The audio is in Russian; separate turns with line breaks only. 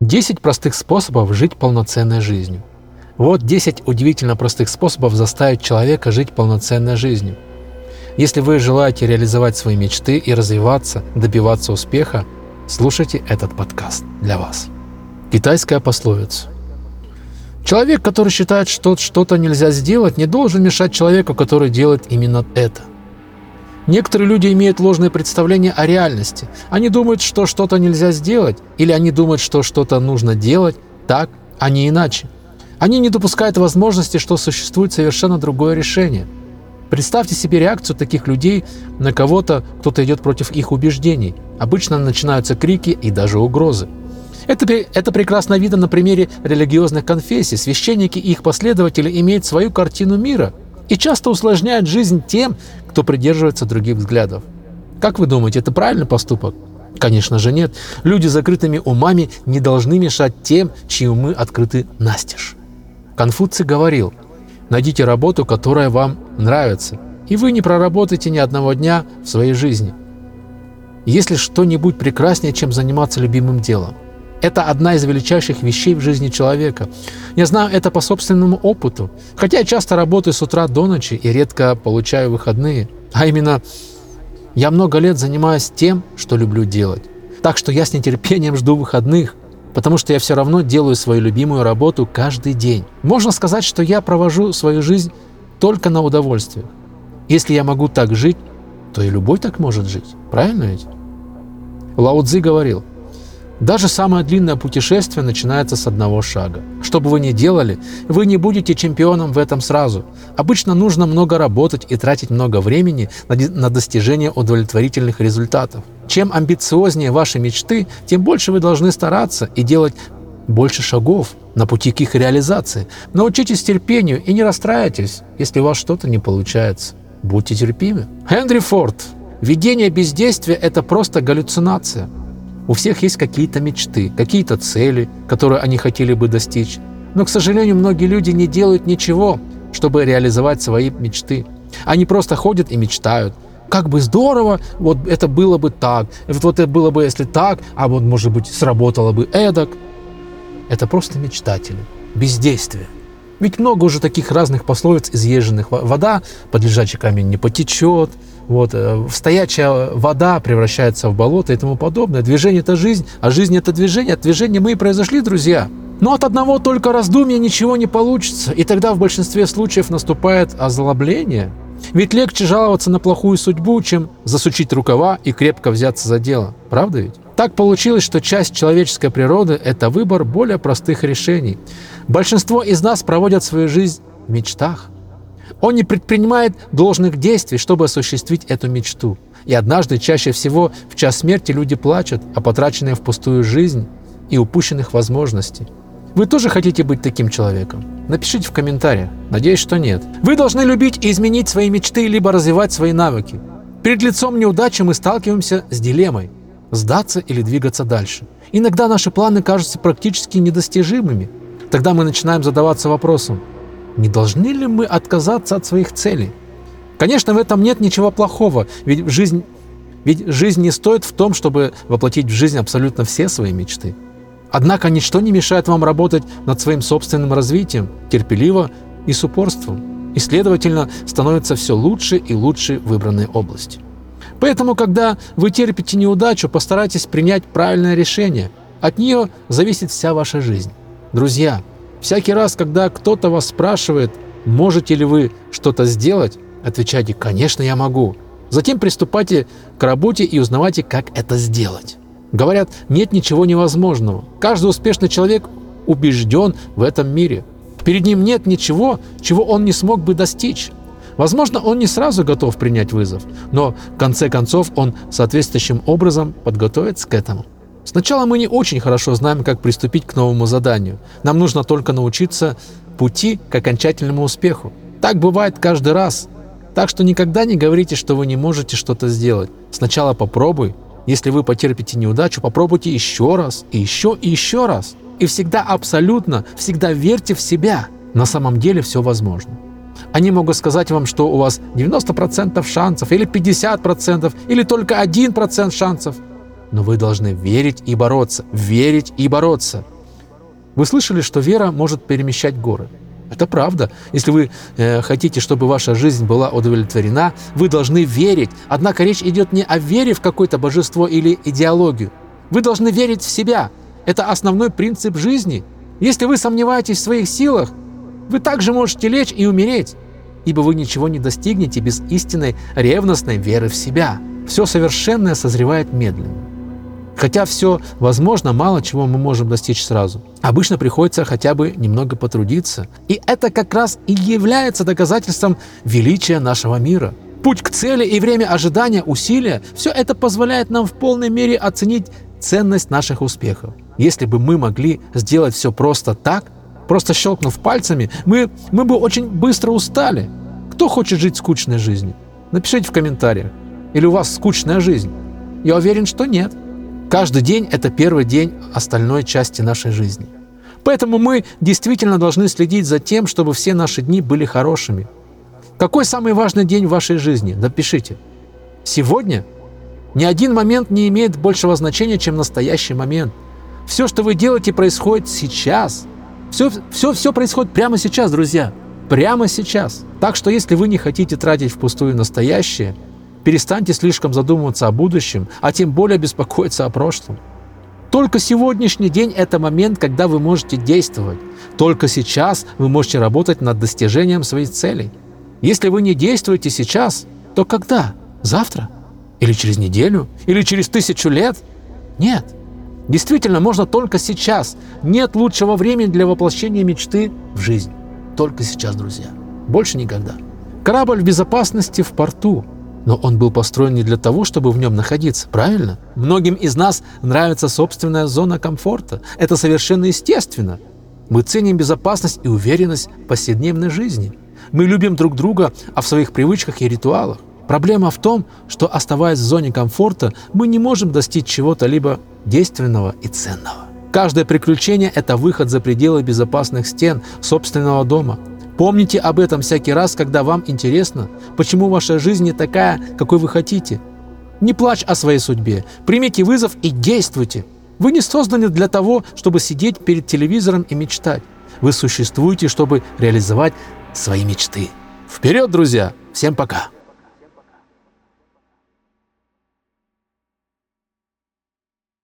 10 простых способов жить полноценной жизнью. Вот 10 удивительно простых способов заставить человека жить полноценной жизнью. Если вы желаете реализовать свои мечты и развиваться, добиваться успеха, слушайте этот подкаст для вас. Китайская пословица. Человек, который считает, что что-то нельзя сделать, не должен мешать человеку, который делает именно это – Некоторые люди имеют ложное представление о реальности. Они думают, что что-то нельзя сделать, или они думают, что что-то нужно делать так, а не иначе. Они не допускают возможности, что существует совершенно другое решение. Представьте себе реакцию таких людей на кого-то, кто-то идет против их убеждений. Обычно начинаются крики и даже угрозы. Это, это прекрасно видно на примере религиозных конфессий. Священники и их последователи имеют свою картину мира – и часто усложняют жизнь тем, кто придерживается других взглядов. Как вы думаете, это правильный поступок? Конечно же нет. Люди с закрытыми умами не должны мешать тем, чьи умы открыты настежь. Конфуций говорил, найдите работу, которая вам нравится, и вы не проработаете ни одного дня в своей жизни. Есть ли что-нибудь прекраснее, чем заниматься любимым делом? Это одна из величайших вещей в жизни человека. Я знаю это по собственному опыту. Хотя я часто работаю с утра до ночи и редко получаю выходные. А именно, я много лет занимаюсь тем, что люблю делать. Так что я с нетерпением жду выходных, потому что я все равно делаю свою любимую работу каждый день. Можно сказать, что я провожу свою жизнь только на удовольствие. Если я могу так жить, то и любой так может жить. Правильно ведь? Лао Цзи говорил – даже самое длинное путешествие начинается с одного шага. Что бы вы ни делали, вы не будете чемпионом в этом сразу. Обычно нужно много работать и тратить много времени на достижение удовлетворительных результатов. Чем амбициознее ваши мечты, тем больше вы должны стараться и делать больше шагов на пути к их реализации. Научитесь терпению и не расстраивайтесь, если у вас что-то не получается. Будьте терпимы. Хенри Форд. Видение бездействия – это просто галлюцинация. У всех есть какие-то мечты, какие-то цели, которые они хотели бы достичь. Но, к сожалению, многие люди не делают ничего, чтобы реализовать свои мечты. Они просто ходят и мечтают. Как бы здорово, вот это было бы так, вот, вот это было бы, если так, а вот, может быть, сработало бы эдак. Это просто мечтатели, бездействие. Ведь много уже таких разных пословиц изъезженных. Вода под лежачий камень не потечет, вот, э, стоячая вода превращается в болото и тому подобное. Движение – это жизнь, а жизнь – это движение. От движения мы и произошли, друзья. Но от одного только раздумья ничего не получится, и тогда в большинстве случаев наступает озлобление. Ведь легче жаловаться на плохую судьбу, чем засучить рукава и крепко взяться за дело. Правда ведь? Так получилось, что часть человеческой природы – это выбор более простых решений. Большинство из нас проводят свою жизнь в мечтах – он не предпринимает должных действий, чтобы осуществить эту мечту. И однажды, чаще всего, в час смерти люди плачут о потраченной впустую жизнь и упущенных возможностей. Вы тоже хотите быть таким человеком? Напишите в комментариях. Надеюсь, что нет. Вы должны любить и изменить свои мечты, либо развивать свои навыки. Перед лицом неудачи мы сталкиваемся с дилеммой – сдаться или двигаться дальше. Иногда наши планы кажутся практически недостижимыми. Тогда мы начинаем задаваться вопросом – не должны ли мы отказаться от своих целей? Конечно, в этом нет ничего плохого, ведь жизнь, ведь жизнь не стоит в том, чтобы воплотить в жизнь абсолютно все свои мечты. Однако ничто не мешает вам работать над своим собственным развитием, терпеливо и с упорством, и, следовательно, становится все лучше и лучше выбранной области. Поэтому, когда вы терпите неудачу, постарайтесь принять правильное решение. От нее зависит вся ваша жизнь. Друзья, Всякий раз, когда кто-то вас спрашивает, можете ли вы что-то сделать, отвечайте «конечно, я могу». Затем приступайте к работе и узнавайте, как это сделать. Говорят, нет ничего невозможного. Каждый успешный человек убежден в этом мире. Перед ним нет ничего, чего он не смог бы достичь. Возможно, он не сразу готов принять вызов, но в конце концов он соответствующим образом подготовится к этому. Сначала мы не очень хорошо знаем, как приступить к новому заданию. Нам нужно только научиться пути к окончательному успеху. Так бывает каждый раз. Так что никогда не говорите, что вы не можете что-то сделать. Сначала попробуй. Если вы потерпите неудачу, попробуйте еще раз, и еще, и еще раз. И всегда абсолютно, всегда верьте в себя. На самом деле все возможно. Они могут сказать вам, что у вас 90% шансов, или 50%, или только 1% шансов – но вы должны верить и бороться, верить и бороться. Вы слышали, что вера может перемещать горы? Это правда. Если вы э, хотите, чтобы ваша жизнь была удовлетворена, вы должны верить. Однако речь идет не о вере в какое-то божество или идеологию. Вы должны верить в себя. Это основной принцип жизни. Если вы сомневаетесь в своих силах, вы также можете лечь и умереть, ибо вы ничего не достигнете без истинной ревностной веры в себя. Все совершенное созревает медленно. Хотя все возможно, мало чего мы можем достичь сразу. Обычно приходится хотя бы немного потрудиться. И это как раз и является доказательством величия нашего мира. Путь к цели и время ожидания усилия – все это позволяет нам в полной мере оценить ценность наших успехов. Если бы мы могли сделать все просто так, просто щелкнув пальцами, мы, мы бы очень быстро устали. Кто хочет жить скучной жизнью? Напишите в комментариях. Или у вас скучная жизнь? Я уверен, что нет. Каждый день – это первый день остальной части нашей жизни. Поэтому мы действительно должны следить за тем, чтобы все наши дни были хорошими. Какой самый важный день в вашей жизни? Напишите. Сегодня? Ни один момент не имеет большего значения, чем настоящий момент. Все, что вы делаете, происходит сейчас. Все, все, все происходит прямо сейчас, друзья. Прямо сейчас. Так что если вы не хотите тратить впустую настоящее – Перестаньте слишком задумываться о будущем, а тем более беспокоиться о прошлом. Только сегодняшний день – это момент, когда вы можете действовать. Только сейчас вы можете работать над достижением своих целей. Если вы не действуете сейчас, то когда? Завтра? Или через неделю? Или через тысячу лет? Нет. Действительно, можно только сейчас. Нет лучшего времени для воплощения мечты в жизнь. Только сейчас, друзья. Больше никогда. Корабль в безопасности в порту. Но он был построен не для того, чтобы в нем находиться, правильно? Многим из нас нравится собственная зона комфорта. Это совершенно естественно. Мы ценим безопасность и уверенность в повседневной жизни. Мы любим друг друга, а в своих привычках и ритуалах. Проблема в том, что оставаясь в зоне комфорта, мы не можем достичь чего-то либо действенного и ценного. Каждое приключение – это выход за пределы безопасных стен собственного дома – Помните об этом всякий раз, когда вам интересно, почему ваша жизнь не такая, какой вы хотите. Не плачь о своей судьбе, примите вызов и действуйте. Вы не созданы для того, чтобы сидеть перед телевизором и мечтать. Вы существуете, чтобы реализовать свои мечты. Вперед, друзья! Всем пока!